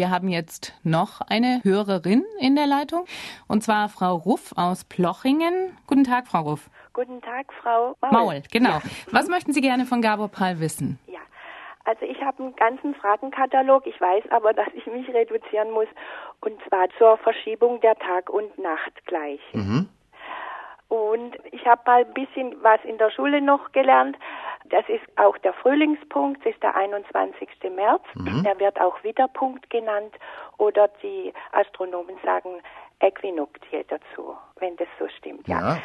wir haben jetzt noch eine Hörerin in der Leitung, und zwar Frau Ruff aus Plochingen. Guten Tag, Frau Ruff. Guten Tag, Frau Maul. Maul, genau. Ja. Was möchten Sie gerne von Gabor Pal wissen? Ja, also ich habe einen ganzen Fragenkatalog. Ich weiß aber, dass ich mich reduzieren muss, und zwar zur Verschiebung der Tag und Nacht gleich. Mhm. Und ich habe mal ein bisschen was in der Schule noch gelernt. Das ist auch der Frühlingspunkt, das ist der 21. März. Mhm. Der wird auch Widerpunkt genannt oder die Astronomen sagen Äquinoktie dazu, wenn das so stimmt. ja. ja.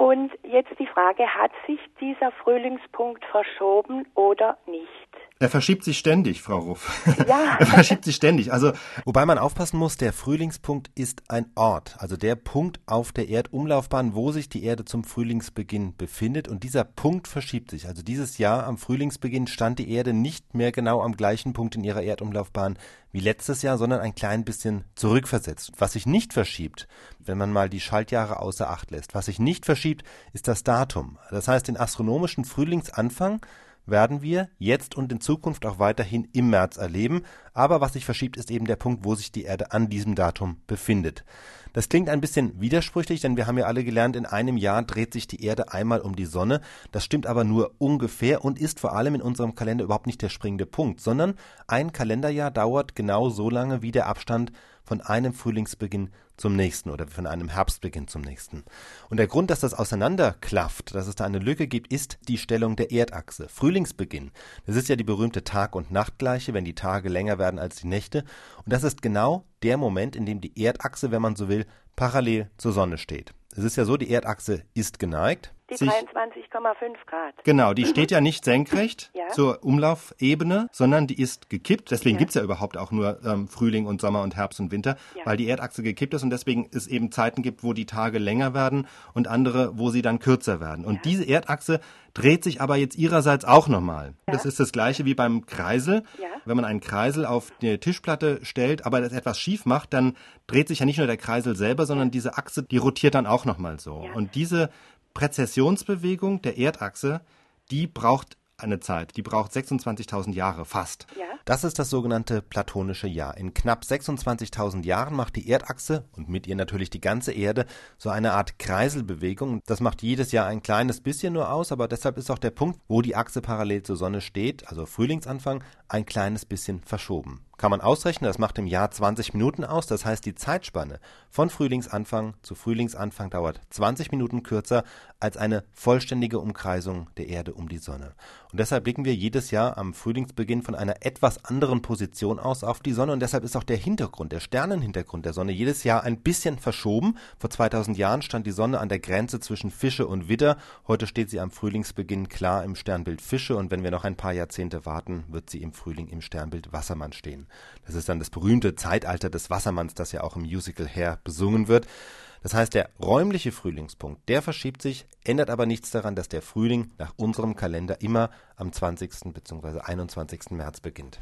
Und jetzt die Frage, hat sich dieser Frühlingspunkt verschoben oder nicht? Er verschiebt sich ständig, Frau Ruff. Ja. er verschiebt sich ständig. Also, wobei man aufpassen muss, der Frühlingspunkt ist ein Ort, also der Punkt auf der Erdumlaufbahn, wo sich die Erde zum Frühlingsbeginn befindet. Und dieser Punkt verschiebt sich. Also dieses Jahr am Frühlingsbeginn stand die Erde nicht mehr genau am gleichen Punkt in ihrer Erdumlaufbahn wie letztes Jahr, sondern ein klein bisschen zurückversetzt. Was sich nicht verschiebt, wenn man mal die Schaltjahre außer Acht lässt, was sich nicht verschiebt, ist das Datum. Das heißt, den astronomischen Frühlingsanfang werden wir jetzt und in Zukunft auch weiterhin im März erleben. Aber was sich verschiebt, ist eben der Punkt, wo sich die Erde an diesem Datum befindet. Das klingt ein bisschen widersprüchlich, denn wir haben ja alle gelernt, in einem Jahr dreht sich die Erde einmal um die Sonne. Das stimmt aber nur ungefähr und ist vor allem in unserem Kalender überhaupt nicht der springende Punkt, sondern ein Kalenderjahr dauert genau so lange wie der Abstand von einem Frühlingsbeginn zum nächsten oder von einem Herbstbeginn zum nächsten. Und der Grund, dass das auseinanderklafft, dass es da eine Lücke gibt, ist die Stellung der Erdachse. Frühlingsbeginn, das ist ja die berühmte Tag- und Nachtgleiche, wenn die Tage länger werden als die Nächte. Und das ist genau der Moment, in dem die Erdachse, wenn man so will, parallel zur Sonne steht. Es ist ja so, die Erdachse ist geneigt. Die 23,5 Grad. Genau, die steht ja nicht senkrecht ja. zur Umlaufebene, sondern die ist gekippt. Deswegen ja. gibt's ja überhaupt auch nur ähm, Frühling und Sommer und Herbst und Winter, ja. weil die Erdachse gekippt ist und deswegen es eben Zeiten gibt, wo die Tage länger werden und andere, wo sie dann kürzer werden. Und diese Erdachse dreht sich aber jetzt ihrerseits auch nochmal. Das ist das gleiche wie beim Kreisel. Wenn man einen Kreisel auf die Tischplatte stellt, aber das etwas schief macht, dann dreht sich ja nicht nur der Kreisel selber, sondern diese Achse, die rotiert dann auch nochmal so. Und diese Präzessionsbewegung der Erdachse, die braucht eine Zeit, die braucht 26.000 Jahre fast. Ja. Das ist das sogenannte platonische Jahr. In knapp 26.000 Jahren macht die Erdachse und mit ihr natürlich die ganze Erde so eine Art Kreiselbewegung. Das macht jedes Jahr ein kleines bisschen nur aus, aber deshalb ist auch der Punkt, wo die Achse parallel zur Sonne steht, also Frühlingsanfang, ein kleines bisschen verschoben kann man ausrechnen, das macht im Jahr 20 Minuten aus. Das heißt, die Zeitspanne von Frühlingsanfang zu Frühlingsanfang dauert 20 Minuten kürzer als eine vollständige Umkreisung der Erde um die Sonne. Und deshalb blicken wir jedes Jahr am Frühlingsbeginn von einer etwas anderen Position aus auf die Sonne. Und deshalb ist auch der Hintergrund, der Sternenhintergrund der Sonne jedes Jahr ein bisschen verschoben. Vor 2000 Jahren stand die Sonne an der Grenze zwischen Fische und Widder. Heute steht sie am Frühlingsbeginn klar im Sternbild Fische. Und wenn wir noch ein paar Jahrzehnte warten, wird sie im Frühling im Sternbild Wassermann stehen. Das ist dann das berühmte Zeitalter des Wassermanns, das ja auch im Musical Hair besungen wird. Das heißt, der räumliche Frühlingspunkt, der verschiebt sich, ändert aber nichts daran, dass der Frühling nach unserem Kalender immer am 20. bzw. 21. März beginnt.